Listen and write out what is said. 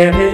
never